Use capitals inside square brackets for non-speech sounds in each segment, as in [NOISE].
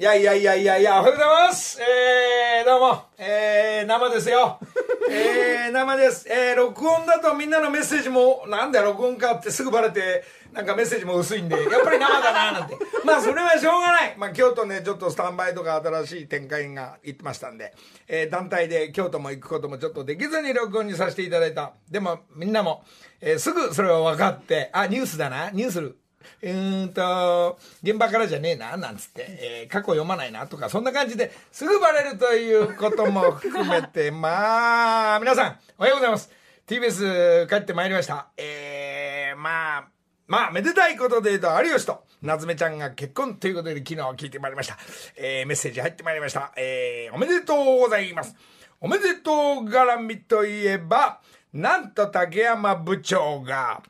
いやいやいやいやいや、おはようございます。えー、どうも、えー、生ですよ。[LAUGHS] えー、生です。えー、録音だとみんなのメッセージも、なんだよ、録音かってすぐバレて、なんかメッセージも薄いんで、やっぱり生だな、なんて。[LAUGHS] まあ、それはしょうがない。まあ、京都ね、ちょっとスタンバイとか新しい展開が行ってましたんで、えー、団体で京都も行くこともちょっとできずに録音にさせていただいた。でも、みんなも、えー、すぐそれは分かって、あ、ニュースだな、ニュース、うんと、現場からじゃねえな、なんつって、えー過去読まないなとか、そんな感じですぐバレるということも含めて、まあ、皆さん、おはようございます。TBS 帰ってまいりました。えー、まあ、まあ、めでたいことで言うと、有吉と夏目ちゃんが結婚ということで昨日聞いてまいりました。えー、メッセージ入ってまいりました。えー、おめでとうございます。おめでとう絡みといえば、なんと竹山部長が、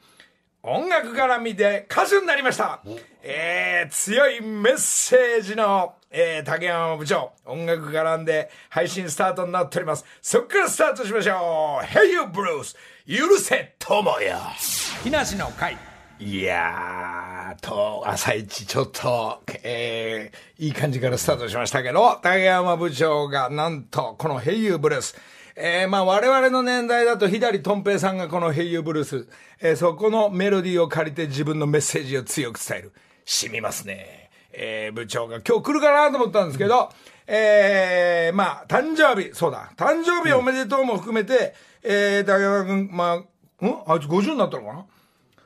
音楽絡みで歌手になりました。えー、強いメッセージの、えー、竹山部長、音楽絡んで配信スタートになっております。そっからスタートしましょう。Hey You Bruce、許せ友よ。木梨の会。いやー、と、朝一ちょっと、えー、いい感じからスタートしましたけど、竹山部長がなんと、この Hey You Bruce、えー、まあ我々の年代だと左とん平さんがこの Hey You Bruce、えー、そこのメロディーを借りて自分のメッセージを強く伝える。染みますね。えー、部長が。今日来るかなと思ったんですけど、えー、まあ、誕生日、そうだ、誕生日おめでとうも含めて、えー、竹山君、まあ、ん？あいつ50になったのかな？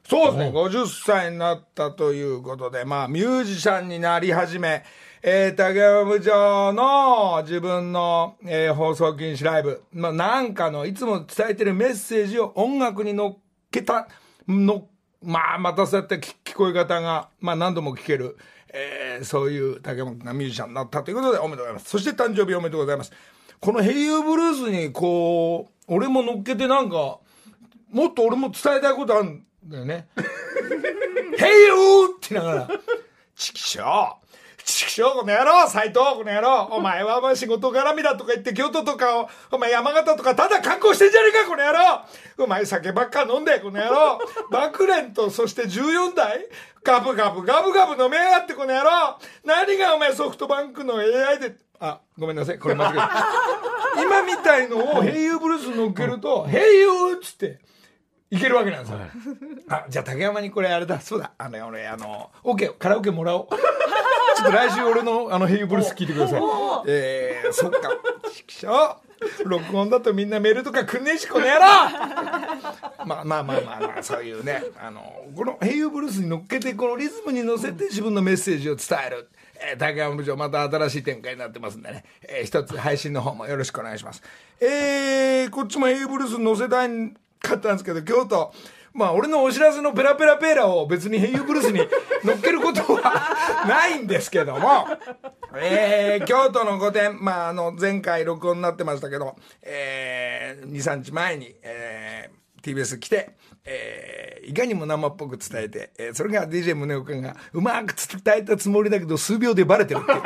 そうですね、50歳になったということで、まあ、ミュージシャンになり始め、えー、竹山部長の自分の、えー放送禁止ライブ、まあ、なんかの、いつも伝えてるメッセージを音楽に乗っけた、の、まあ、またそうやって聞聞こえ方が、まあ、何度も聞ける、えーそういう竹山がミュージシャンになったということで、おめでとうございます。そして誕生日おめでとうございます。このヘイユーブルースに、こう、俺も乗っけてなんか、もっと俺も伝えたいことあるんだよね。[LAUGHS] ヘイユーって言いながら、チキショーチキショーこの野郎斎藤この野郎お前はお前仕事絡みだとか言って京都とかを、お前山形とかただ観光してんじゃねえかこの野郎。お前酒ばっか飲んでこの野郎。爆蓮とそして14代ガブガブガブガブ飲めやがってこの野郎。何がお前ソフトバンクの AI で、あ、ごめんなさい、これ間違えた。[LAUGHS] 今みたいのをヘイユーブルースに乗っけると、ヘイユーっつって、いけるわけなんですよ。あ、じゃあ竹山にこれあれだ、そうだ、あの、俺、あの、OK、カラオケもらおう。ちょっと来週俺のあのヘイユーブルース聞いてください。えー、そっか、ちくしょ。う録音だとみんなメールとかくんねえし、この野郎まあまあまあまあまあ、そういうね、あの、このヘイユーブルースに乗っけて、このリズムに乗せて自分のメッセージを伝える。えー、竹山部長、また新しい展開になってますんでね、えー一つ配信の方もよろしくお願いします。えー、こっちもヘイユーブルースに乗せたいかったんですけど、京都、まあ俺のお知らせのペラペラペーラを別にヘイユーブルースに乗っけることはないんですけども、[LAUGHS] えー、京都の御殿、まああの前回録音になってましたけど、えー、2、3日前に、えー、TBS 来て、えー、いかにも生っぽく伝えて、えー、それが DJ 宗岡がうまく伝えたつもりだけど数秒でバレてるっていう、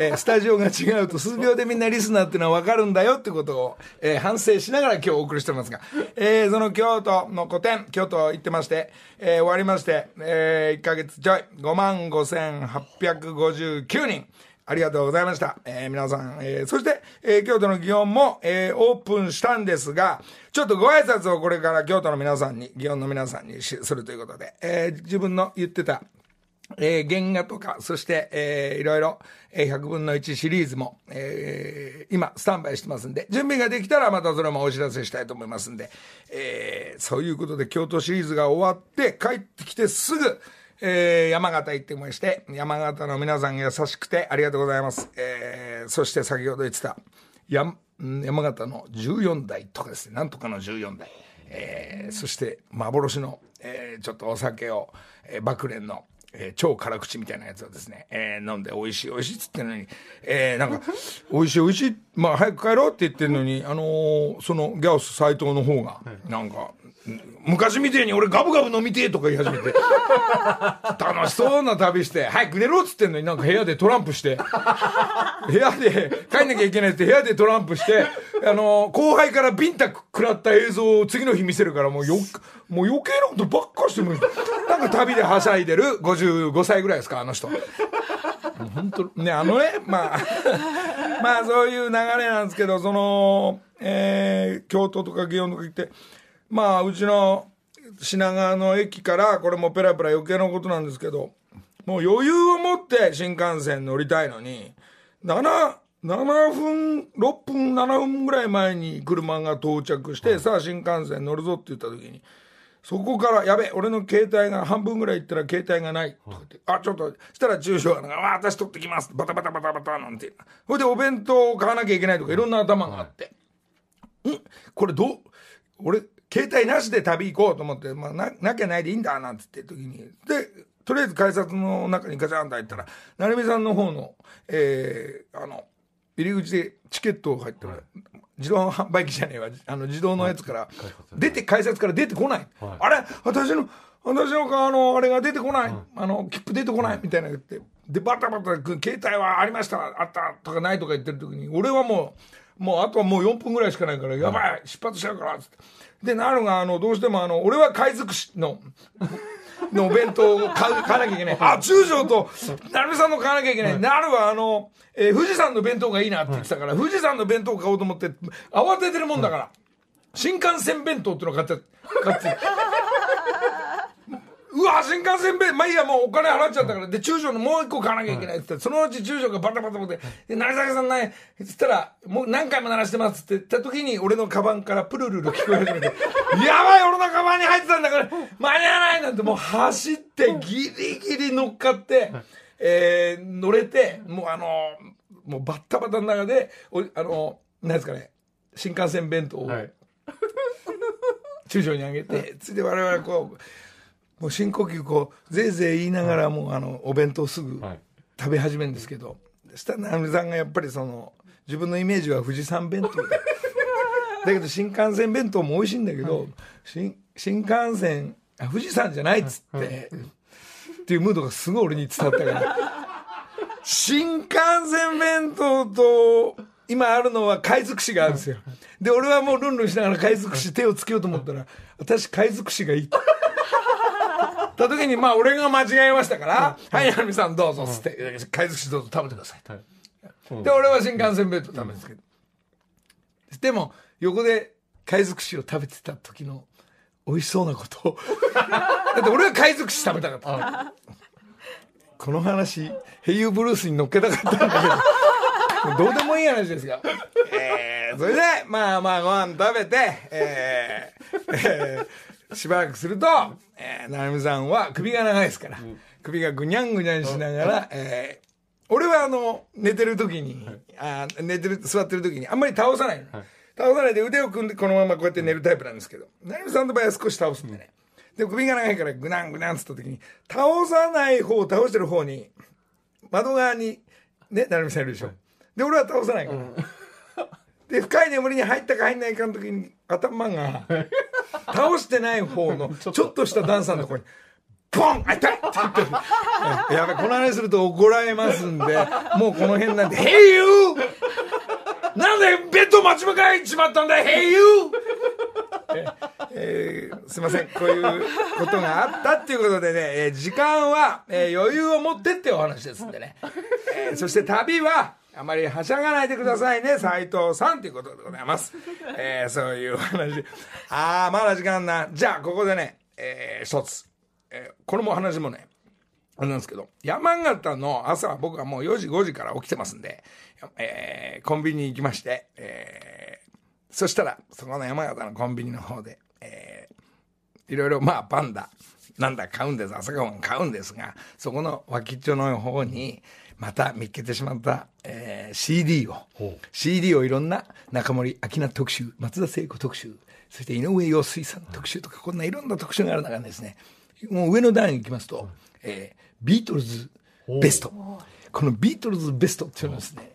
[LAUGHS] えースタジオが違うと数秒でみんなリスナーっていうのは分かるんだよってことを、えー反省しながら今日お送りしてますが、えーその京都の古典、京都行ってまして、えー終わりまして、え1ヶ月ちょい、5万5859人、ありがとうございました。えー皆さん、えーそして、えー京都の祇園も、えーオープンしたんですが、ちょっとご挨拶をこれから京都の皆さんに、祇園の皆さんにするということで、えー自分の言ってた、えー原画とか、そして、えーいろいろ、えー100分の1シリーズも、えー今、スタンバイしてますんで、準備ができたらまたそれもお知らせしたいと思いますんで、えーそういうことで京都シリーズが終わって、帰ってきてすぐ、えー山形行ってまして、山形の皆さん優しくてありがとうございます。えーそして先ほど言ってた、や山形の14代とかですね、なんとかの14代。えーそして幻の、えーちょっとお酒を、えー、爆蓮の、えー超辛口みたいなやつをですね、えー飲んで美味しい美味しいっつってんのに、えーなんか、美味しい美味しい、まあ早く帰ろうって言ってんのに、あのーそのギャオス斎藤の方が、なんか、昔みてえに俺ガブガブ飲みてえとか言い始めて、[LAUGHS] 楽しそうな旅して、早く寝ろっつってんのになんか部屋でトランプして、部屋で帰んなきゃいけないって部屋でトランプして、あの後輩からビンタ食らった映像を次の日見せるからもうよ、もう余計なことばっかしてもなんか旅ではしゃいでる55歳ぐらいですか、あの人。本当ね、あのね、まあ、まあそういう流れなんですけど、その、えー、京都とか祇園とか行って、まあうちの品川の駅から、これもペラペラ余計なことなんですけど、もう余裕を持って新幹線乗りたいのに、7、7分、6分、7分ぐらい前に車が到着して、はい、さあ新幹線乗るぞって言った時に、そこから、やべ、俺の携帯が半分ぐらい行ったら携帯がない。とか言って、あ、ちょっと、したら住所が、あ、私取ってきます。バタバタバタバタなんて。ほいでお弁当を買わなきゃいけないとか、いろんな頭があって。ん？これどう、俺、携帯なしで旅行こうと思って、まあ、な、なきゃないでいいんだ、なんつって時に。で、とりあえず改札の中にガチャンと入ったら、成美さんの方の、えー、あの、入り口でチケットを入ってる、はい、自動販売機じゃねえわ、あの自動のやつから、出て、改札から出てこない。はい、あれ？私の、私のあの、あれが出てこない。あの、切符出てこない。みたいな言って。で、バタバタ、携帯はありました、あったとかないとか言ってる時に、俺はもう、もうあとはもう4分ぐらいしかないから、やばい、出発しちゃうから、つって。で、なるが、あの、どうしてもあの、俺は海賊しの、[LAUGHS] のお弁当を買う、買わなきゃいけない。あ、中将と、成美さんの買わなきゃいけない。なるは、あの、えー、富士山の弁当がいいなって言ってたから、富士山の弁当を買おうと思って、慌ててるもんだから、新幹線弁当っていうのを買って、買って。うわ新幹線弁まあいいやもうお金払っちゃったから、で中将のもう一個買わなきゃいけないっって、そのうち中将がバタバタバタで「成坂さんない」っつったら「もう何回も鳴らしてます」って言った時に俺のカバンからプルルル聞こえ始めて「やばい俺のカバンに入ってたんだから間に合わない」なんてもう走ってギリギリ乗っかって、えー、乗れてもうあのもうバッタバタの中でおあの何ですかね新幹線弁当を、はい、中将にあげてついで我々こう。もう深呼吸こうぜいぜい言いながらもうあのお弁当すぐ食べ始めるんですけど、したら直美さんがやっぱりその自分のイメージは富士山弁当 [LAUGHS] だけど新幹線弁当も美味しいんだけど、新新幹線あ富士山じゃないっつって、っていうムードがすごい俺に伝わったから。[LAUGHS] 新幹線弁当と今あるのは海賊士があるんですよ。で俺はもうルンルンしながら海賊士手をつけようと思ったら私海賊士がいいた時に、まあ、俺が間違えましたから、はい、成美さんどうぞ、つって、貝寿司どうぞ食べてください。で、俺は新幹線弁当食べですけど。でも、横で貝尽くしを食べてた時の美味しそうなことを [LAUGHS] だって俺は貝尽くし食べたかった。この話、ヘイユーブルースに乗っけたかったんだけど、[LAUGHS] どうでもいい話ですよ。えー、それで、まあまあご飯食べて、えー、[LAUGHS] えー、しばらくすると、えー、成美さんは首が長いですから、うん、首がぐにゃんぐにゃんしながら、えー、俺はあの、寝てる時に、はい、あ寝てる、座ってる時に、あんまり倒さないの。はい、倒さないで腕を組んでこのままこうやって寝るタイプなんですけど、成美さんの場合は少し倒すんでね。で、首が長いからぐにゃんぐにゃんつった時に、倒さない方、倒してる方に、窓側に、ね、成美さんいるでしょ。で、俺は倒さないから。うんで深い眠りに入ったか入んないかの時に頭が倒してない方の [LAUGHS] ちょっとしたダンサーのところにポンあ痛いって言ってやべこの話すると怒られますんでもうこの辺なんで「Hey you! なんでベッド待ち向かいちまったんだ Hey you!」ええー、すいませんこういうことがあったっていうことでね、えー、時間は、えー、余裕を持ってってお話ですんでね、えー、そして旅はあまりはしゃがないでくださいね、斉藤さんということでございます。えー、そういう話。ああ、まだ時間な。じゃあ、ここでね、えー、一つ。えー、これも話もね、あれなんですけど、山形の朝は僕はもう4時、5時から起きてますんで、えー、コンビニに行きまして、えー、そしたら、そこの山形のコンビニの方で、えー、いろいろ、まあ、パンダ、なんだ買うんです、朝ごはん買うんですが、そこの脇っちょの方に、また見っけてしまった、えー、CD を、CD をいろんな中森明菜特集、松田聖子特集、そして井上陽水さん特集とか、こんないろんな特集がある中でですね、もう上の段に行きますと、えー、ビートルズベスト。このビートルズベストっていうのをですね、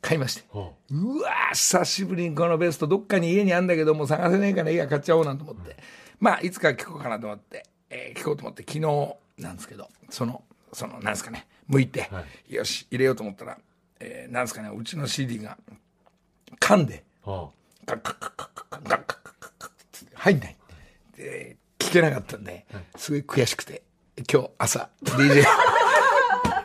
買いまして。うわ久しぶりにこのベスト、どっかに家にあんだけども探せねえから家買っちゃおうなんて思って。まあ、いつか聞こうかなと思って、えー、聞こうと思って、昨日なんですけど、その、その、なんですかね、剥いて、はい、よし、入れようと思ったら、えー、なんですかね、うちの CD が、噛んで、はあ、ガッガッガッガッガッガッガッガッガッ入んない。で、聞けなかったんで、すごい悔しくて、今日朝、DJ、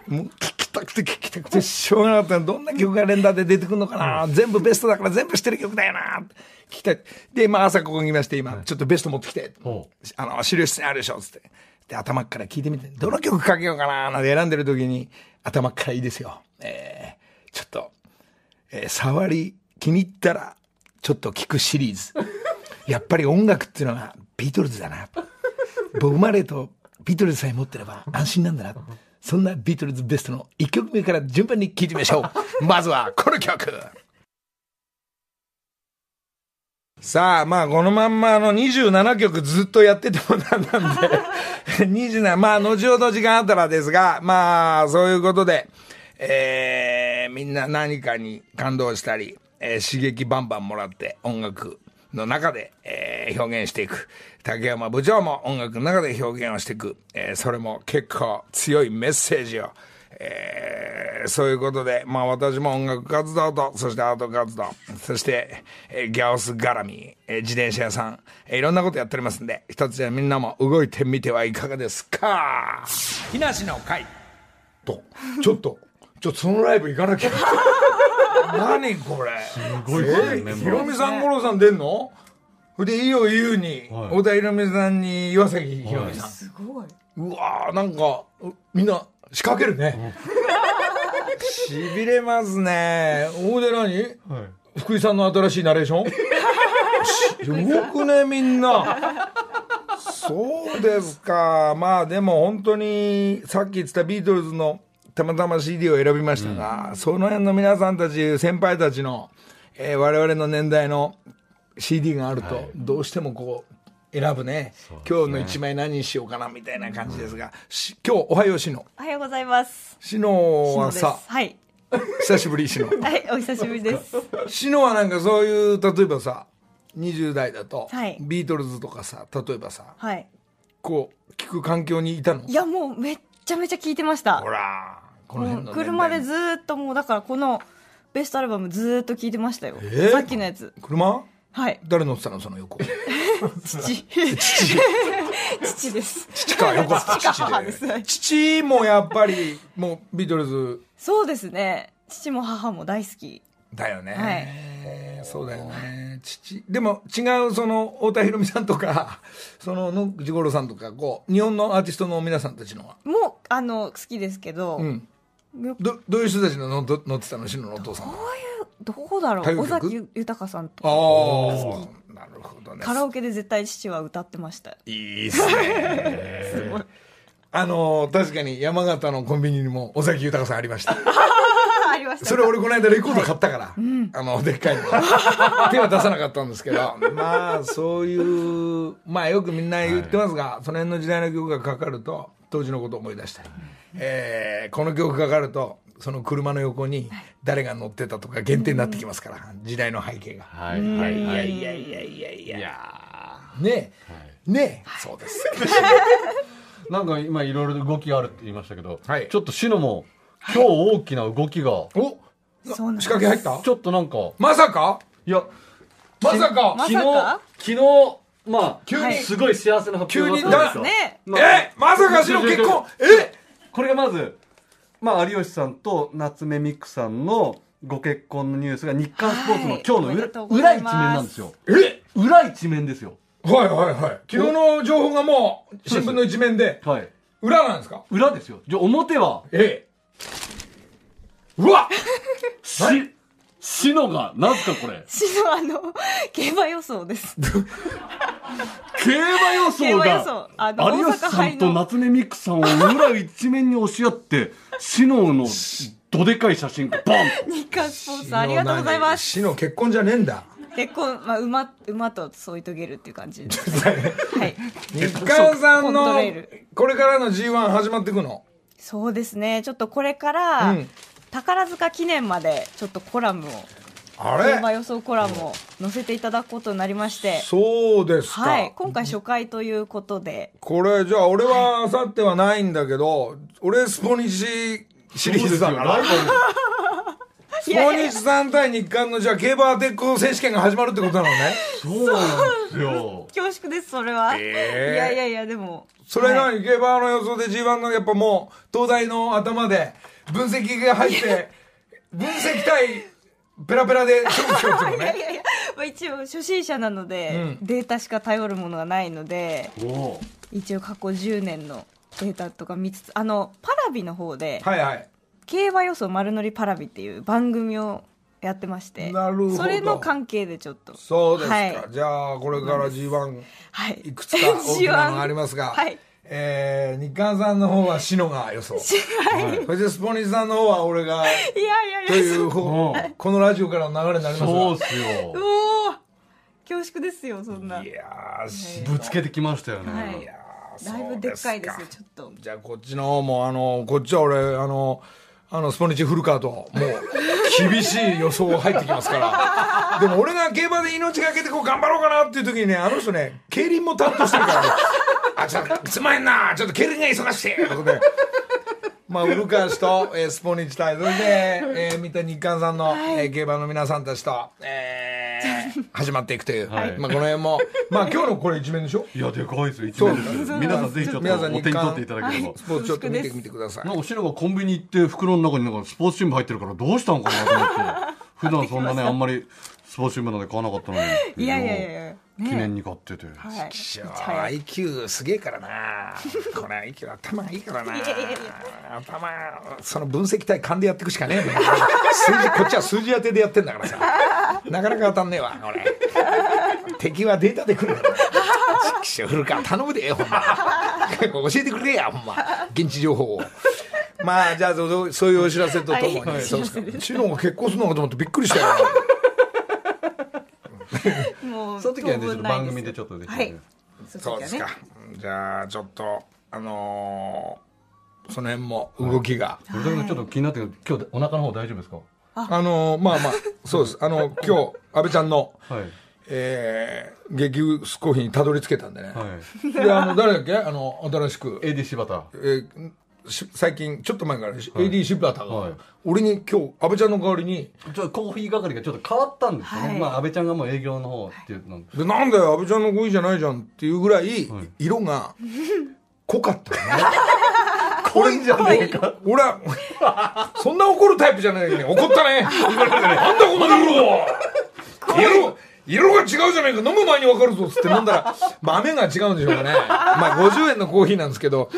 もう聞きたくて聞きたくてしょうがなかったのどんな曲が連打で出てくるのかな、全部ベストだから全部知ってる曲だよな聞きたい。で、まあ朝ここにいまして、今、ちょっとベスト持ってきて、ほあの、資料室にあるでしょ、つって。で、頭っから聞いてみて、どの曲かけようかななんて選んでる時に、頭っからいいですよ。えー、ちょっと、えー触り気に入ったら、ちょっと聞くシリーズ。[LAUGHS] やっぱり音楽っていうのはビートルズだな。ボブ・マレーとビートルズさえ持ってれば安心なんだな。そんなビートルズベストの1曲目から順番に聴いてみましょう。[LAUGHS] まずはこの曲。さあ、まあ、このまんま、あの、27曲ずっとやっててもなんなんで、[LAUGHS] 27、まあ、後ほど時間あったらですが、まあ、そういうことで、えー、みんな何かに感動したり、えー刺激バンバンもらって音楽の中で、えー表現していく。竹山部長も音楽の中で表現をしていく。えーそれも結構強いメッセージを、えーそういうことで、まあ私も音楽活動と、そしてアート活動、そして、えーギャオス絡み、えー自転車屋さん、えーいろんなことやっておりますんで、一つでみんなも動いてみてはいかがですか？木梨の会と、ちょっと、ちょっとそのライブ行かなきゃ。[LAUGHS] 何これ？すごいねメンバーひろみさん、五郎さん出んの？で、いいよ、言うに、はい小田ひろみさんに岩崎ひろみさん。すごい。うわーなんかうみんな仕掛けるね、しびれますね。大で何はい。福井さんの新しいナレーション？[LAUGHS] し動くねみんな。そうですか。まあでも本当にさっき言ってたビートルズのたまたま CD を選びましたが、その辺の皆さんたち先輩たちの、えー我々の年代の CD があると、どうしてもこう選ぶね今日の一枚何にしようかなみたいな感じですが、し今日おはようしのおはようございます。しのはさはい。久しぶりしの [LAUGHS] はい、お久しぶりです。しのはなんかそういう例えばさ20代だと、はいビートルズとかさ例えばさはい。こう聞く環境にいたの？いや、もうめっちゃめちゃ聞いてましたほ。らこの辺の車でずーっともう、だからこのベストアルバムずーっと聞いてましたよ。えー？さっきのやつ。車？はい。誰乗ってたのその横？[LAUGHS] 父。父。父です。父か横父か母です。はい父もやっぱりもうビートルズ。そうですね。父も母も大好き。だよね、そうだよね。父。でも違うその太田裕美さんとかその野口五郎さんとかこう日本のアーティストの皆さんたちのは？もう、あの、好きですけど、うん。よどどういう人たちの乗ってたの？しののお父さんは。どこだろう？尾崎豊さんとあか。あなるほどね。カラオケで絶対父は歌ってました。いいっすね。[LAUGHS] あの確かに山形のコンビニにも尾崎豊さんありました。[LAUGHS] ありました。それ俺この間レコード買ったから、あのでっかいの。[LAUGHS] 手は出さなかったんですけど。まあそういうまあよくみんな言ってますが、その辺の時代の曲がかかると当時のことを思い出したり、えーこの曲かかるとその車の横に誰が乗ってたとか限定になってきますから、時代の背景が。はい。はい。いはいやいやいやいや。いやいやねえ、ね。え、そうです。ー [LAUGHS] なんか今いろいろ動きがあるって言いましたけど、はい。ちょっとシノも今日大きな動きが。おそうなんです。仕掛け入った？ちょっとなんか。まさか？いやまさか？ま昨日昨日まあ急に？すごい幸せな発表急にがあったんですよ。ね。まあえ？まさかしの結婚？え？これがまず、まあ、有吉さんと夏目ミックさんのご結婚のニュースが日刊スポーツのはい。今日のおめでとうご裏,、ざい裏一面なんですよ。え？裏一面ですよ。はいはいはい。昨日の情報がもう新聞の一面で、はい。裏なんですか？裏ですよ。じゃあ表は？ええ。うわ [LAUGHS] ししのがなぜかこれしのあの、競馬予想です。[LAUGHS] 競馬予想が想あの有吉さんと夏目ミックさんを裏一面に押し合ってシノのどでかい写真がバン日刊スポーツありがとうございます。死の結婚じゃねえんだ。結婚、まあ、馬、馬と添い遂げるっていう感じです。[LAUGHS] はい。[LAUGHS] 日刊さんのこれからの G1 始まっていくの？そうですね。ちょっとこれから、うん宝塚記念までちょっとコラムを、あ競馬れ予想コラムを載せていただくことになりまして、そうですか。はい。今回初回ということで、これ、じゃあ俺はあさってはないんだけど、俺スポニチシリーズだから。スポニチさん対日韓のじゃあ競馬鉄鋼選手権が始まるってことなのね。そうなんですよ。恐縮ですそれは、ええいやいやいやでも。それはい。何競馬の予想で G1 のやっぱもう東大の頭で分析が入って分析対ペラペラで勝負しようっていうのね。[LAUGHS] いやいやいや、まあ、一応初心者なので、うん。データしか頼るものがないので一応過去10年のデータとか見つつあのパラビの方ではいはい。競馬予想丸乗りパラビっていう番組をやってましてなるほど。それの関係でちょっと。そうですか、はい。じゃあこれから G1 はい。いくつか大きなのがありますが、[LAUGHS] はいえー、日韓さんの方はシノが予想。そしてスポニチさんの方は俺がいやいやいや。という方うん。このラジオからの流れになりますが。そうっすよ。うおー。恐縮ですよそんな。いやぶつけてきましたよね、はい。いやーだいぶでっかいですよちょっと。じゃあこっちの方もあのこっちは俺あのあのスポニチフルカートもう厳しい予想入ってきますから。でも俺が競馬で命がけてこう頑張ろうかなっていう時にねあの人ね競輪も担当してるからねあちょっとすまへんなちょっと競輪が忙しい。ということで。まあ、ウルカー氏と、えースポニチ対、それで、えー、見た日韓さんの、えー競馬の皆さんたちと、えー [LAUGHS] 始まっていくという、はい。まあ、この辺も、まあ、今日のこれ一面でしょ？いやでかいですよ。一面です皆さんぜひちょっとお手に取っていただければ。スポーツちょっと見てみてください。なんか後ろがコンビニ行って袋の中になんかスポーツ新聞入ってるからどうしたんかなと思って。普段そんなね [LAUGHS] あんまりスポーツ新聞なんで買わなかったのに。いやいやいやいや。ね記念に買ってて、はい。IQ すげえからな。[LAUGHS] これ IQ 頭がいいからな。いやいやいや。頭その分析対勘でやっていくしかねえ数字こっちは数字当てでやってんだからさ。なかなか当たんねえわ俺敵はデータで来る。んだよちくしょうフルカ頼むでほんま。教えてくれやほんま。現地情報を。まあじゃあそうそういうお知らせとともに、はい。そうですか。チノが結婚するのかと思ってびっくりしたよもう [LAUGHS] その時はね番組でちょっとできはい。るそうですかね。じゃあちょっとあのーその辺も動きが、それだけちょっと気になってるけど今日お腹の方大丈夫ですか？あ。のーまあまあ [LAUGHS] そうです。あの今日安倍ちゃんの、はい。えー、激薄コーヒーにたどり着けたんでね、はい。であの誰だっけ？あの新しく、AD 柴田えーし最近ちょっと前から、AD シブラタが、はい。俺に今日安倍ちゃんの代わりにちょっとコーヒー係がちょっと変わったんですよね、はい。まあ安倍ちゃんがもう営業の方っていうの。でなんだよ安倍ちゃんのコーヒーじゃないじゃんっていうぐらい、はい。色が濃かったのね。[LAUGHS] 濃いんじゃねえか。俺は、そんな怒るタイプじゃないのに、怒った [LAUGHS] ね。なんだこの色色、色が違うじゃないか、飲む前に分かるぞっつって飲んだら、[LAUGHS] 豆が違うんでしょうかね。まあ50円のコーヒーなんですけど、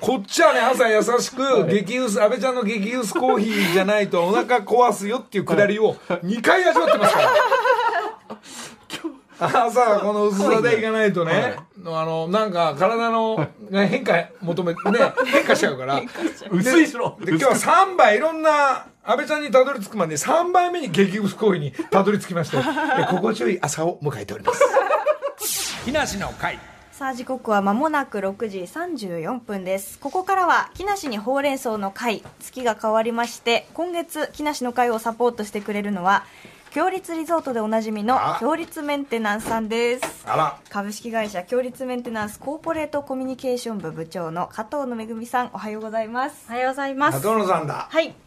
こっちはね、朝優しく、激薄、安倍ちゃんの激薄コーヒーじゃないとお腹壊すよっていうくだりを2回味わってますから。[LAUGHS] 朝はこの薄さでいかないとね、あの、なんか体のね変化求め、ね、変化しちゃうから。[LAUGHS] 薄いしろで今日は3杯いろんな安倍ちゃんにたどり着くまで3杯目に激薄行為にたどり着きましてえ心地よい朝を迎えております。木梨の会。さあ時刻は間もなく6時34分です。ここからは木梨にほうれん草の会月が変わりまして今月木梨の会をサポートしてくれるのは強立リゾートでおなじみのあ強立メンテナンスさんです。あら。株式会社強立メンテナンスコーポレートコミュニケーション部部長の加藤のめぐみさんおはようございます。おはようございます。中野さんだ。はい。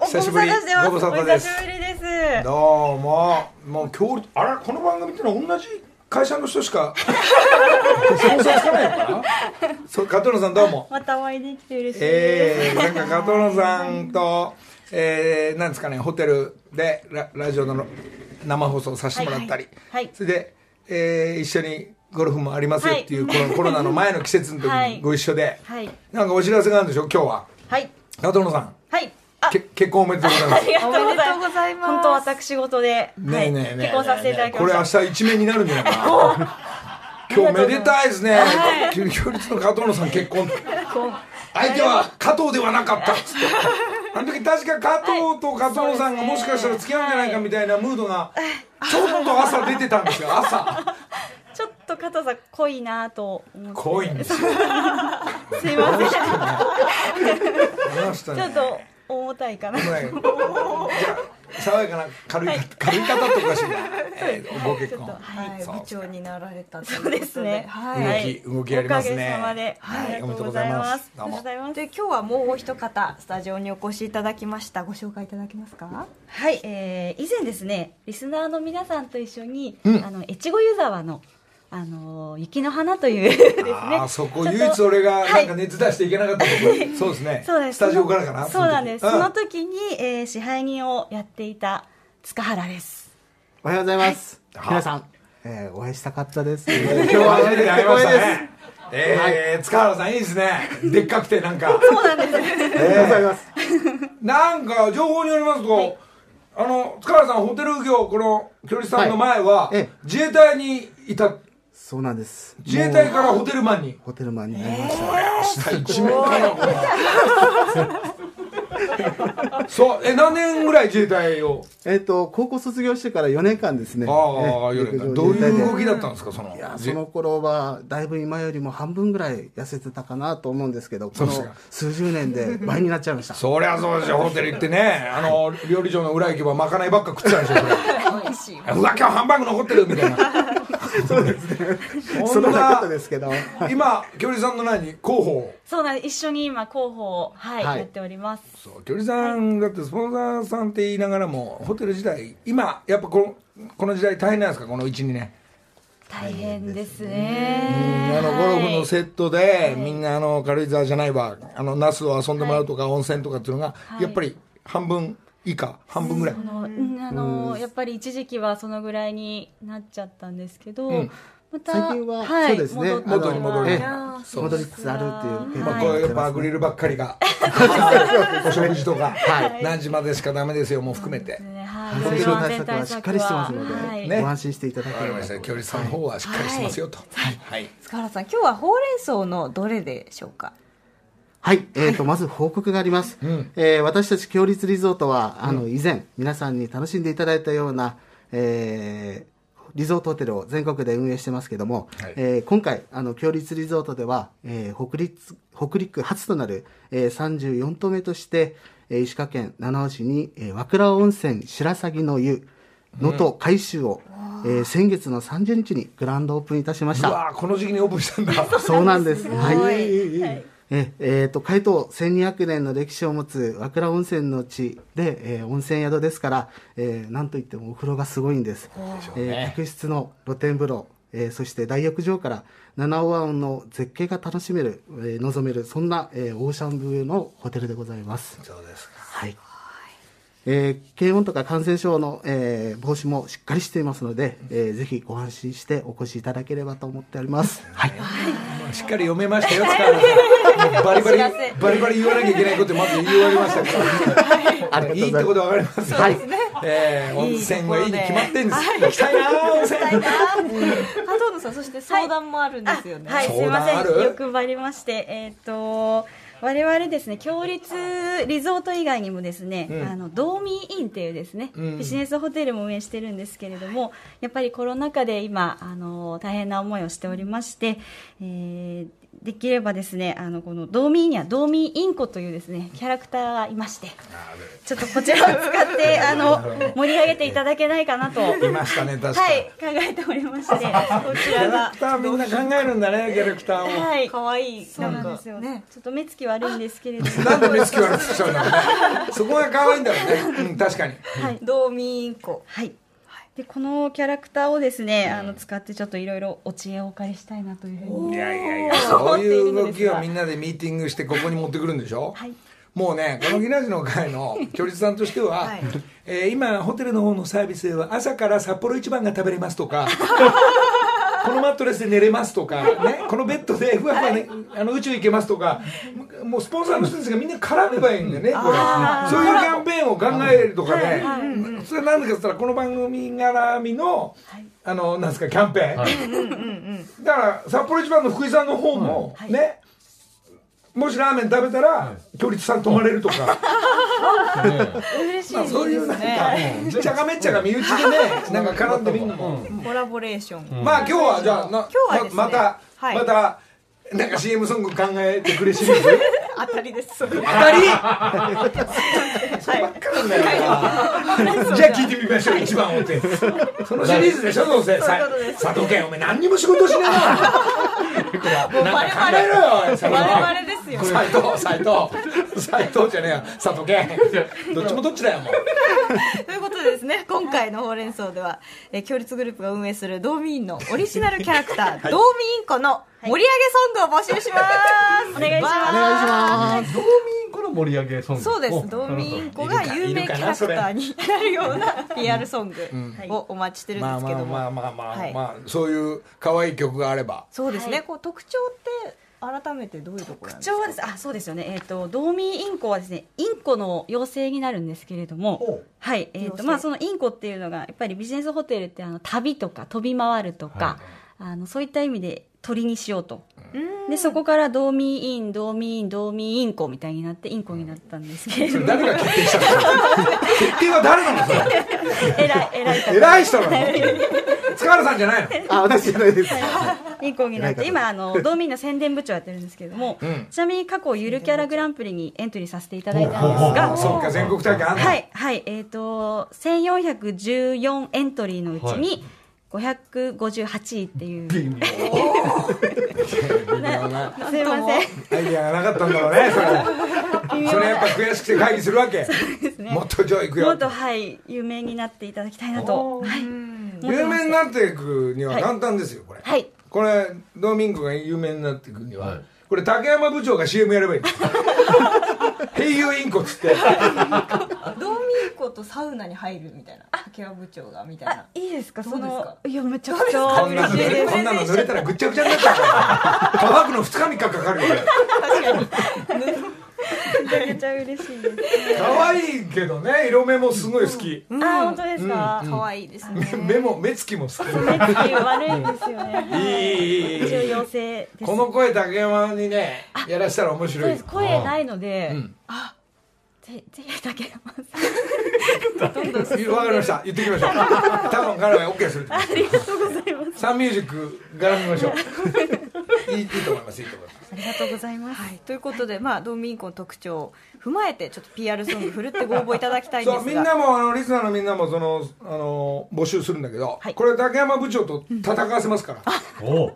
お久しぶり。です。お久しぶりです。どうも。もう今日あらこの番組ってのは同じ会社の人しか想像つかないのかな？そう加藤野さんどうも。またお会いできて嬉しいです。えー、なんか加藤野さんと、えー、なんですかね、ホテルでララジオの生放送させてもらったり、はいはい。それで、えー、一緒にゴルフもありますよっていう、このコロナの前の季節の時はいにご一緒で、はい。なんかお知らせがあるんでしょ、今日は。はい。加藤野さん、はい。あ、け結婚おめでとうございます。ありがとうございおめでとうます。ございます本当私事で、ねえねえはいねえ結婚させていただきこれ明。日一面になるんじゃないかな。[LAUGHS] 今日めでたいですね。強烈の加藤野さん結婚。相手は加藤ではなかったっつって。あの時確か加藤と加藤さんがもしかしたら付き合うんじゃないかみたいなムードがちょっと朝出てたんですよ朝ちょっと加藤さん濃いなと思って。濃いんですよ [LAUGHS] すいません。ちょっと重たいかな。はい。じゃあ爽やかな軽い、軽い方っておかしいな、[LAUGHS] えーご結婚。はい、部長になられたそうですね。はい、動き動きありますね。おかげさまで、はい。ありがとうございます。おめでとうございます。どうも。ありがとうございます。で今日はもうお一方スタジオにお越しいただきました。ご紹介いただけますか？はい、えー以前ですねリスナーの皆さんと一緒に、うん。あの越後湯沢のあの雪の花という [LAUGHS] ですね。あーそこ唯一俺がはい。なんか熱出していけなかったとこ。ろ、[LAUGHS] そうですね。そうです。スタジオからかなそうなんです。その時。に、えー支配人をやっていた塚原です。おはようございます。はい。皆さん、えーお会いしたかったです。[LAUGHS] 今日は初めて会いましたね。えー、塚原さんいいですね。でっかくてなんか。そうなんです。ありがとうございます。なんか情報によりますと、あの塚原さんホテル業この距離さんの前は、はい。ええ。自衛隊にいたそうなんです。自衛隊からホテルマンに。ホテルマンになりました。下一面かなこれそう。え何年ぐらい自衛隊を？えっと、高校卒業してから4年間ですね。ああ、えーどういう動きだったんですかその？いや、その頃は、だいぶ今よりも半分ぐらい痩せてたかなと思うんですけど、このそうですか。数十年で倍になっちゃいました。そりゃそうですよ。ホテル行ってねあの料理長の裏行けばまかないばっか食ってたでしょ [LAUGHS] うわ今日ハンバーグ残ってるみたいなそうですね。そそんなことですけど。今距離さんの何広報。そうなんです。一緒に今広報を、はいはい。やっております。そう距離さんだってスポンサーさんって言いながらもホテル時代今やっぱこのこの時代大変なんですか？この12年。大変ですうんね。あのゴルフのはい。セットで、みんなあの軽井沢じゃないわあの那須を遊んでもらうとか、温泉とかっていうのが、い。やっぱり半分以下半分ぐらい、あのうん。あのやっぱり一時期はそのぐらいになっちゃったんですけど、うん。また最近ははいそうですね。元に戻るええ。あー戻りつつあるっていうまあ、はいこういうやっぱアグリルばっかりが。お食事とか、何時までしかダメですよもう含めて、ね。はい。感染症対策はしっかりしてますので、はいね。ご安心していただければとわかりました距離さんの方はしっかりしてますよとはい、塚原さん今日はほうれん草のどれでしょうか？はい、えー、とまず報告があります、うん。えー私たち強立リゾートはあの以前皆さんに楽しんでいただいたような、えーリゾートホテルを全国で運営してますけども、はい。えー今回あの強立リゾートでは、えー北陸北陸初となる、えー34棟目として、えー石川県七尾市に、えー和倉温泉白鷺の湯能登改修を、えー先月の30日にグランドオープンいたしました。うわーこの時期にオープンしたんだ。[LAUGHS] そうなんです。[LAUGHS] はい。はいええーと開湯1200年の歴史を持つ和倉温泉の地で、えー温泉宿ですから、えーなんといってもお風呂がすごいんです、えー客室の露天風呂、えーそして大浴場から七尾湾の絶景が楽しめる、えー望めるそんな、えーオーシャンブルーのホテルでございます。そうですか。はいえー検温とか感染症の、えー防止もしっかりしていますので、えーぜひご安心してお越しいただければと思っております。はい。まあしっかり読めましたよ塚原さん。バリバリバリバリ言わなきゃいけないことまず言い終わりましたから。ありがとうござい。ますいいってことは分かりますはい。えー温泉はいいに決まってんです。行きたいなー温泉。加藤野さんそして相談もあるんですよね、はい、す相い。ま談ある？せん。欲張りまして、えっ、と。我々ですね、強立リゾート以外にもですね、うん。あの、ドーミーインっていうですね、うん。ビジネスホテルも運営してるんですけれども、やっぱりコロナ禍で今、あの、大変な思いをしておりまして、えーできればですね、あの、このドーミーにはドーミーインコというですね、キャラクターがいまして、ちょっとこちらを使って、あの、盛り上げていただけないかなと、いましたね確かはい、考えておりまして、こちキらャラがク。ターみんな考えるんだねキャラクターをはい、可愛い。そうなんですよ。ね。ちょっと目つき悪いんですけれども。なんで目つき悪くしちゃうんだろうね。そこが可愛いんだろうね。うん確かに。はい。ドーミンコ。はい。でこのキャラクターをですね、あの使ってちょっといろいろお知恵をお借りしたいなというふうに。いやいやいや。そういう動きをみんなでミーティングしてここに持ってくるんでしょ、はい。もうねこのギナジの会の距離さんとしては、[LAUGHS] はい。えー今ホテルの方のサービスでは朝から札幌一番が食べれますとかこのマットレスで寝れますとか、ね、このベッドでふわふわ、ね、あの宇宙行けますとかもうスポンサーの人たちがみんな絡めばいいんだよねこれ。そういうキャンペーンを考えるとかね、それなんでかっつったらこの番組絡みの、あのなんですかキャンペーン、だから札幌一番の福井さんの方も、ねもしラーメン食べたら距離さん泊まれるとか、[LAUGHS] 嬉しいまあ、そういうなんかちゃがめっちゃが身内でねなんか絡んでみるのも、コラボレーション、まあ今日はじゃあな今日はままた、はい。またなんか CM ソング考えてくれシリーズ？[LAUGHS] 当たりです。それ当たり？は [LAUGHS] ばっかなんだよなじゃあ聞いてみましょう一番をってそのシリーズでしょどうせ。さ佐藤健お前何にも仕事しねえな。なんか考えろよ佐藤我々ですよ。斉藤斉藤。斉藤じゃねえよ佐藤健。[LAUGHS] どっちもどっちだよもう。ということでですね今回のほうれん草では、えー、共立グループが運営するドーミーインのオリジナルキャラクター、ドーミーインコの盛り上げソングを募集します、お願いします。お願いします。ドーミンコの盛り上げソング。そうです。おドーミーインコが有名キャラクターになるような PR ソングをお待ちしてるんまあですけども、まあまあまあまあ、はい。まあそういう可愛い曲があれば。そうですね、こう特徴って改めてどういうところなんですか？特徴はです。あそうですよね。えっ、とドーミーインコはですねインコの妖精になるんですけれども。はい。えっ、妖精。とまあそのインコっていうのがやっぱりビジネスホテルってあの旅とか飛び回るとか、あのそういった意味で鳥にしようと。でそこからドーミーインドーミーインコみたいになってインコになったんですけれど。もそれ誰が決定したの？[LAUGHS] 決定は誰なの？それ。偉い偉い方。偉い人なの？[LAUGHS] 塚原さんじゃないの？あ私じゃないです。インコになって今あのドーミーインの宣伝部長やってるんですけれども、ん。ちなみに過去ゆるキャラグランプリにエントリーさせていただいたんですがそうか全国大会あんの。はい、はい、えっ、と、1414エントリーのうちに、558位っていう。微妙なすいません。アイディアがなかったんだろうねそれ。それやっぱ悔しくて会議するわけ。もっと上行くよもっと、はい、有名になっていただきたいなと。はい。有名になっていくには簡単ですよこれ、はい。これドーミンコが有名になっていくには、はい。これ竹山部長が CM やればいい平友インコっつって。ドーミーコとサウナに入るみたいな。竹山部長がみたいないいですか、その、いや、めちゃくちゃ。こんなの濡れたら [LAUGHS] ぐっちゃぐちゃになっちゃうから。[LAUGHS] 乾くの2日3日かかるよめちゃくちゃ嬉しいです。可愛いけどね色目もすごい好き、あ、本当ですか？可愛いですね [LAUGHS] 目も目つきも好き目つき悪いんですよね。いいいいいい一応妖精です。この声竹山にねやらしたら面白いです。声ないので、んあ、ぜぜひ竹山さん。[LAUGHS] わかりました言ってきましょう [LAUGHS] 多分彼はと思いますありがとうございます。サンミュージック絡みましょういいいいと思いますいいと思います。ありがとうございます。はい、ということで、まあ、ドーミンコの特徴を踏まえてちょっと PR ソング振るってご応募いただきたいんですが。そうみんなもあのリスナーのみんなもそのあの募集するんだけど、はい。これ竹山部長と戦わせますから、おう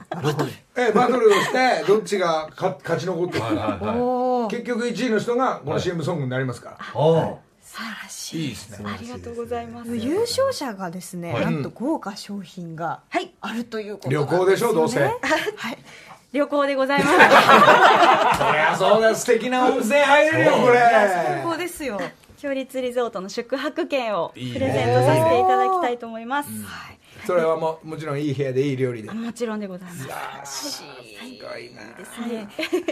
ええバトルをしてどっちがか勝ち残っていくか、結局1位の人がこの CM ソングになりますから、おう。素晴らしい。いいですね。ありがとうございます。優勝者がですね、はいなんと豪華商品がはい、あるということ旅行でしょどうせ。はい旅行でございます。そりゃそうだ素敵な温泉入れるよこれ。最高ですよ。強立リゾートの宿泊券をプいいねレゼントさせていただきたいと思います。それはももちろんいい部屋でいい料理で。もちろんでございます。すごいな。こ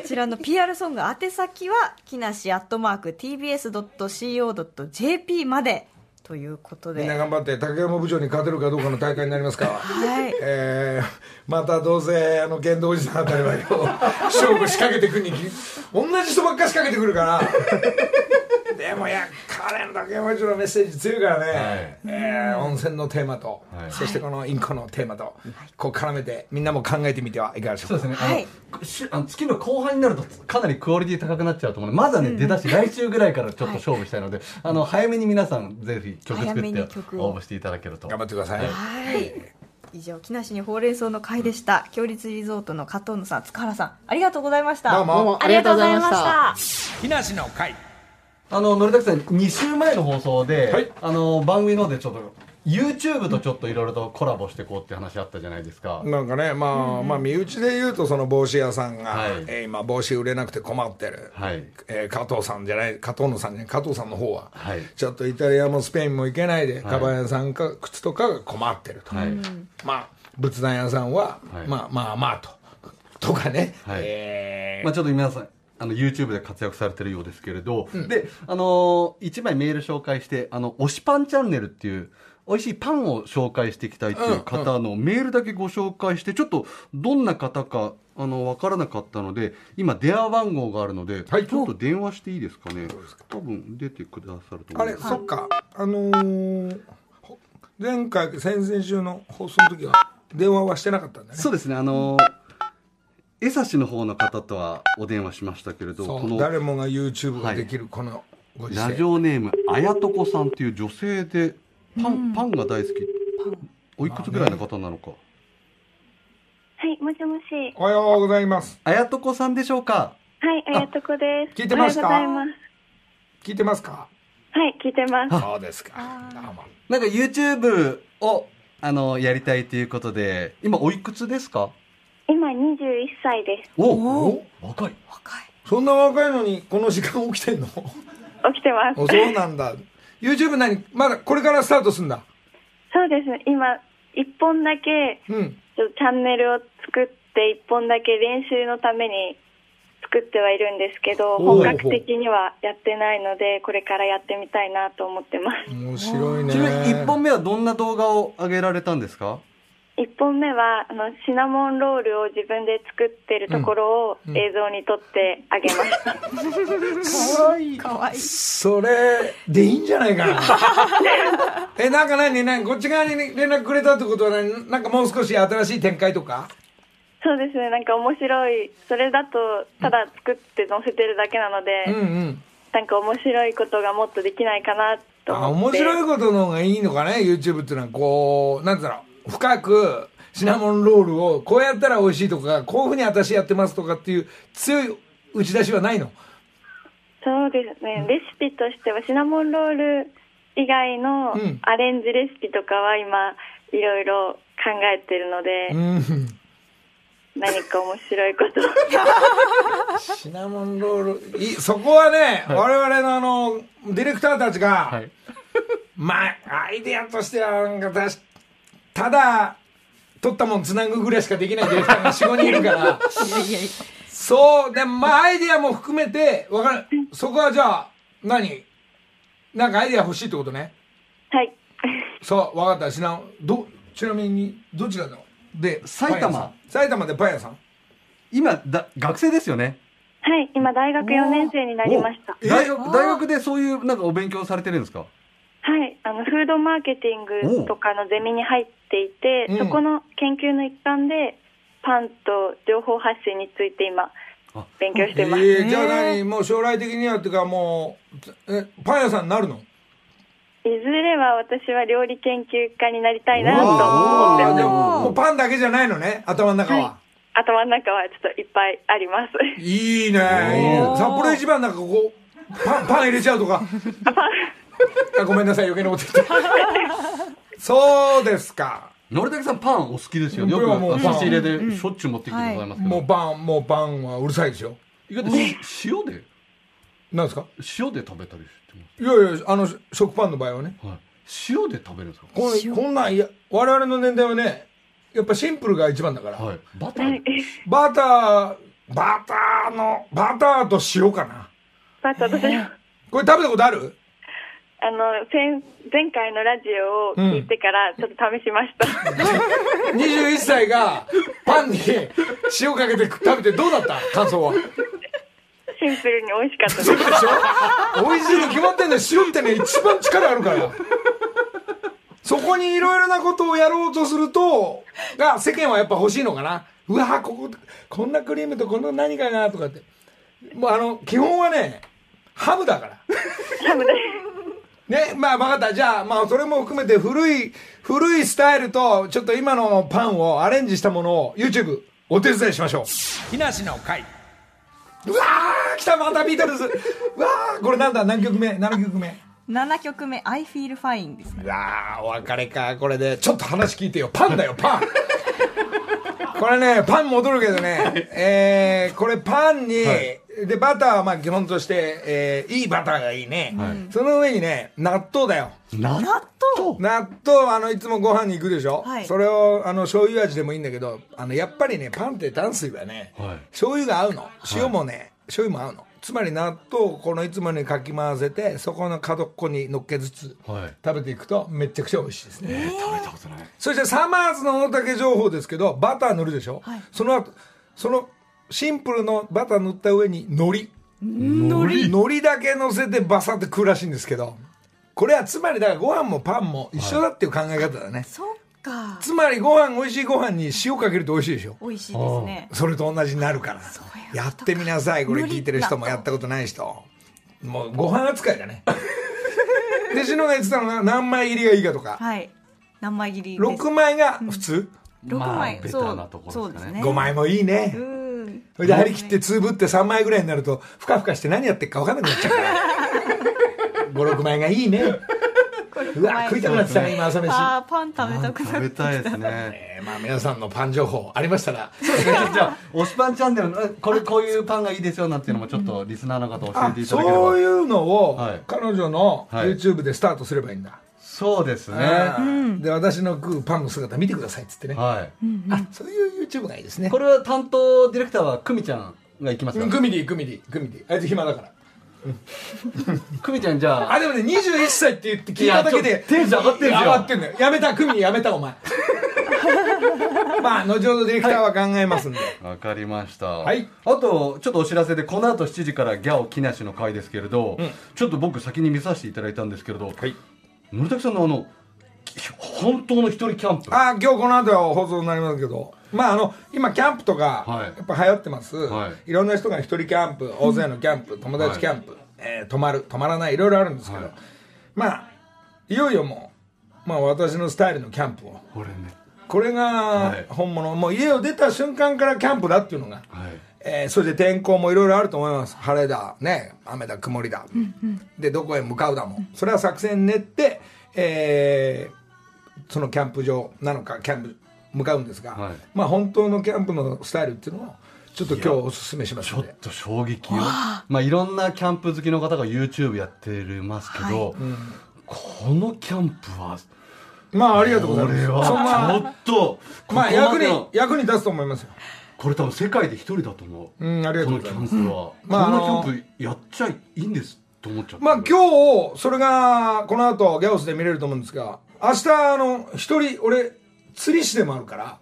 ちらの PR ソング宛先は木梨アットマーク TBS.CO.JP までということで。みんな頑張って竹山部長に勝てるかどうかの大会になりますか。らはい。えー、またどうせあの剣道おじさんあたりはよ勝負仕掛けてくるに同じ人ばっか仕掛けてくるから。でもいや彼の竹山部長のメッセージ強いからね、はい。えー温泉のテーマと、はい。そしてこのインコのテーマと、こう絡めてみんなも考えてみてはいかがでしょうか。そうですね、はい。あのしあの月の後半になるとかなりクオリティ高くなっちゃうと思う。のでまずはね、出だし来週ぐらいからちょっと勝負したいので、あの早めに皆さんぜひ曲作早めって応募していただけると。頑張ってください、はい。以上木梨にほうれん草の会でした。強立リゾートの加藤野さん塚原さんありがとうございました。どうも。どうもありがとうございました。木梨の会あののりたくさん2週前の放送で、はい。あの番組の方でちょっと YouTube とちょっといろいろとコラボしていこうって話あったじゃないですか、なんかねまあ、まあ身内で言うとその帽子屋さんが、はい。えー今帽子売れなくて困ってる、はい。えー加藤さんじゃない加藤野さんじゃない加藤さんの方は、はい。ちょっとイタリアもスペインも行けないで、カバン屋さんか靴とかが困ってると、はい。まあ仏壇屋さんは、はい。まあまあまあと。とかね、はい。えー。まあ、ちょっと皆さんあの YouTube で活躍されてるようですけれど、であのー一枚メール紹介してあの推しパンチャンネルっていう美味しいパンを紹介していきたいっていう方のメールだけご紹介してちょっとどんな方かあの分からなかったので今電話番号があるので、はい。ちょっと電話していいですかね。多分出てくださるとあれ、思います。そっか。あのーほ前回先々週の放送の時は電話はしてなかったんだね。そうですね。あのー江差の方の方とはお電話しましたけれどこの誰もが YouTube ができるこのご時ラジ世オネームあやとこさんっていう女性でパン,、パンが大好き。おいくつぐらいの方なのか。はい、もしもし。おはようございます。あやとこさんでしょうか。はい、あ。やとこです。聞いてますか？おはようございま聞いてますか？す。はい、聞いてます。そうですか。なんか YouTube をあのやりたいということで今おいくつですか？今21歳です。おお若い。そんな若いのにこの時間起きてんの？[LAUGHS] 起きてます。おそうなんだ。YouTube 何？まだこれからスタートすんだ。そうです。ね、今、一本だけ、うん。ちょっとチャンネルを作って、一本だけ練習のために作ってはいるんですけど、本格的にはやってないので、これからやってみたいなと思ってます。面白いね。ちなみに1本目はどんな動画を上げられたんですか？一本目は、あの、シナモンロールを自分で作ってるところを映像に撮ってあげました。[LAUGHS] かわいい。かわいいそれでいいんじゃないかな。[LAUGHS] えなんか何？何？こっち側に連絡くれたってことは何？なんかもう少し新しい展開とか？そうですね、なんか面白い、それだとただ作って載せてるだけなので、うんうん。なんか面白いことがもっとできないかなとあ思って。面白いことの方がいいのかね？YouTube っていうのはこうなんだろう深くシナモンロールをこうやったら美味しいとかこういうふうに私やってますとかっていう強い打ち出しはないの？そうですね、レシピとしてはシナモンロール以外のうん。アレンジレシピとかは今いろいろ考えてるので、うん。何か面白いこと。[LAUGHS] シナモンロール。いそこはね、我々のあのディレクターたちが、はい。まあアイデアとしてはなんかたしただ取ったもんつなぐぐらいしかできないディレクターが45人いるから。いやいやいやそうでもまあアイデアも含めてわかる。そこはじゃあ何？なんかアイデア欲しいってことね。はい。そう分かった。しなどちなみにどちらの？で埼玉。埼玉でパン屋さん？今だ学生ですよね。はい、今大学4年生になりました。え大学大学でそういうなんかお勉強されてるんですか？はい、あのフードマーケティングとかのゼミに入っていて、う。ん。そこの研究の一環でパンと情報発信について今あ勉強してます。えー、じゃあ何？もう将来的にはっていうかもうえパン屋さんになるの？いずれは私は料理研究家になりたいなと思ってます。でももうパンだけじゃないのね？頭の中は、は頭の中はちょっといっぱいあります。い、いね。札幌一番なんかここパンパン入れちゃうとか [LAUGHS] あごめんなさい余計なこと言って。そうですか。のりたけさんパンお好きですよね。よ僕はもう差し入れでしょっちゅう持ってきてくださいますけど、もうパンもうパンはうるさいですよ。意外とし塩で？なんですか？塩で食べたりしていやいやあの食パンの場合はね。ます、はい、塩で食べるんですか？こんこんなんいや我々の年代はねやっぱシンプルが一番だから、はい。バター。バターバターのバターと塩かな。また私、これ食べたことある？あの前前回のラジオを聞いてからちょっと試しました。[LAUGHS] 21歳がパンに塩かけて食べてどうだった？感想は。シンプルに美味しかったそう。でしょ？美味しいに決まってんだよ塩ってね一番力あるから。そこにいろいろなことをやろうとするとが世間はやっぱ欲しいのかな。うわこここんなクリームとこの何かなとかって。もうあの基本はねハムだから。ハムでね、まあ分かった。じゃあ、まあそれも含めて古い、古いスタイルと、ちょっと今のパンをアレンジしたものを YouTube お手伝いしましょう。木梨の会。うわー来たまたビートルズうわーこれなんだ？何曲目 ?7 曲目？7曲目「I Feel Fine」ですねうわーお別れか。これで、ちょっと話聞いてよ。パンだよ、パンこれね、パン戻るけどね、えー、これパンに、で、バターはまあ基本として、えー、いいバターがいいね。その上にね、納豆だよ。納豆？納豆あのいつもご飯に行くでしょ、はい。それをあの醤油味でもいいんだけどあのやっぱりねパンって炭水はね、はい。醤油が合うの。塩もね、醤油も合うの。つまり納豆をこのいつもにかき回せてそこの角っこにのっけずつはい。食べていくとめちゃくちゃ美味しいですね、食べたことない。そしてサマーズの大竹情報ですけどバター塗るでしょ、その後そのシンプルのバター塗った上に海苔。海苔？海苔だけ乗せてバサッと食うらしいんですけど。これはつまりだからご飯もパンも一緒だっていう考え方だね、そっか。つまりご飯美味しいご飯に塩かけると美味しいでしょ美味しいですね。それと同じになるから。やってみなさい。これ聞いてる人もやったことない人。もうご飯扱いだね。[LAUGHS] で篠が言ってたのが何枚切りがいいかとか。はい。何枚切りです。6枚が普通、6まあ枚、ベタなところですかね。5枚もいいね。うんそれで張り切ってつぶって3枚ぐらいになるとふかふかして何やってるか分かんなくなっちゃうから。[LAUGHS] 56枚がいいね。うわ食いたくなってたね今朝飯。あーパン食べたくな食べるたいですね。えーまあ皆さんのパン情報ありましたら。[LAUGHS] じゃあ推しパンチャンネルこれこういうパンがいいですよなんていうのもちょっとリスナーの方教えあていただければ。そういうのをはい。彼女のはい YouTube でスタートすればいいんだ、そうですね。あーで私の食うパンの姿見てくださいっつってね、はい。あそういう YouTube がいいですね。これは担当ディレクターは久美ちゃんが行きますか？うんグミディグミディグミディあいつ暇だから。久美ちゃんじゃああでもね21歳って言って聞いただけでテンション上がってんすよ。上がってんだよ。やめたグミディやめたお前。[LAUGHS] まあ後ほどディレクターは考えますんで、わかりました、はい。あとちょっとお知らせでこの後7時からギャオ木梨の会ですけれど、ちょっと僕先に見させていただいたんですけれど、はいのりたけさんのあのき本当の一人キャンプ。あ今日この後は放送になりますけど。まああの今キャンプとかはい。やっぱ流行ってます、はい。い、ろんな人が一人キャンプ大勢のキャンプ友達キャンプ、えー泊まる泊まらないいろいろあるんですけど、はい。まあいよいよもう、まあ、私のスタイルのキャンプを。これね。これがい。本物、もう家を出た瞬間からキャンプだっていうのが、はいえーそれで天候もいろいろあると思います。晴れだね雨だ曇りだ、でどこへ向かうだも。んそれは作戦練って、えーそのキャンプ場なのかキャンプ向かうんですが、はい。まあ本当のキャンプのスタイルっていうのをちょっと今日おすすめしますちょっと衝撃よ。まあいろんなキャンプ好きの方が YouTube やってますけど、このキャンプはまあありがとうございます。これはそんなちょっとまあここ役に役に立つと思いますよこれ多分世界で一人だと思う、うんありがとうこのございます。キャンプは、まあこんなキャンプやっちゃいいんですと思っちゃったまあ今日それがこの後ギャオスで見れると思うんですが明日あの一人俺釣り師でもあるから。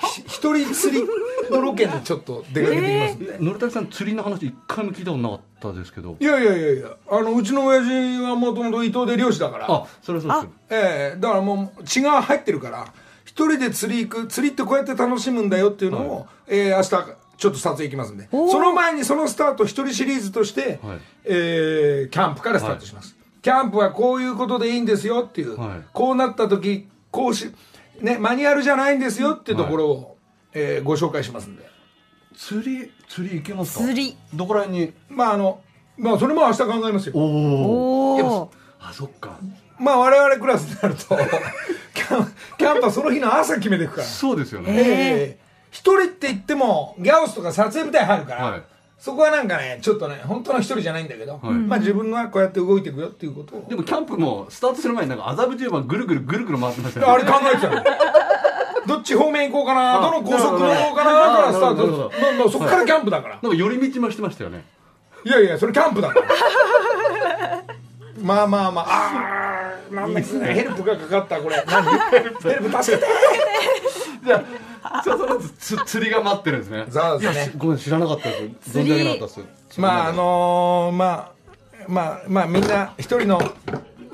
ひ一人釣りのロケでちょっと出かけてきますんで、のりたけさん釣りの話一回も聞いたことなかったですけど。いやいやいやいやあのうちの親父はもともと伊東で漁師だから。あそれはそうですええだからもう血が入ってるから一人で釣り行く釣りってこうやって楽しむんだよっていうのを、えー明日ちょっと撮影行きますんで。その前にそのスタート一人シリーズとして、はい。えーキャンプからスタートします、キャンプはこういうことでいいんですよっていう、はい。こうなった時こうしねマニュアルじゃないんですよっていうところを、えーご紹介しますんで。釣り釣り行けますか？釣り。どこら辺に？まああのまあそれも明日考えますよ。おおあそっか。まあ我々クラスになるとキャンプはその日の朝決めていくから。そうですよね、ええ一人って言ってもギャオスとか撮影舞台入るから、はい。そこはなんかねちょっとね本当の一人じゃないんだけど、はい。まあ自分はこうやって動いていくよっていうことを。でもキャンプもスタートする前になんか麻布十番ぐるぐるぐるぐる回ってましたよね。あれ考えてたの。どっち方面行こうかなあどの高速乗ろうかなからスタート。どんどんそこからキャンプだから、なんか寄り道もしてましたよね。いやいやそれキャンプだから。[LAUGHS] まあまあまああーなんだっけヘルプがかかったこれ。[LAUGHS] 何ヘルプ助けて。じゃあそうそのつ釣りが待ってるんですね。そうですね。ごめん知らなかったです存じ上げなかったですまああのーまあまあまあみんな一人の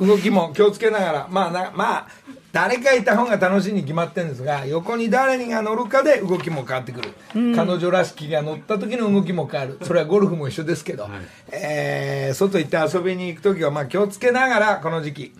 動きも気をつけながらまあなまあ誰かいた方が楽しいに決まってるんですが横に誰が乗るかで動きも変わってくる、彼女らしきが乗った時の動きも変わる。それはゴルフも一緒ですけど、えー外行って遊びに行く時はまあ気をつけながらこの時期、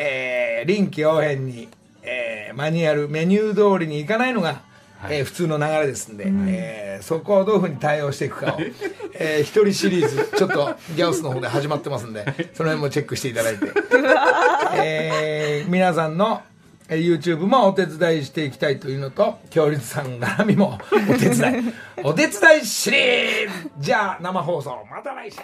えー臨機応変に、えーマニュアルメニュー通りに行かないのがえー普通の流れですんで、えーそこをどういうふうに対応していくかを、[LAUGHS] えー一人シリーズちょっとギャオスの方で始まってますんでその辺もチェックしていただいて、[LAUGHS] えー皆さんのえー YouTube もお手伝いしていきたいというのと強烈さん絡みもお手伝い。[LAUGHS] お手伝いシリーズ。じゃあ生放送また来週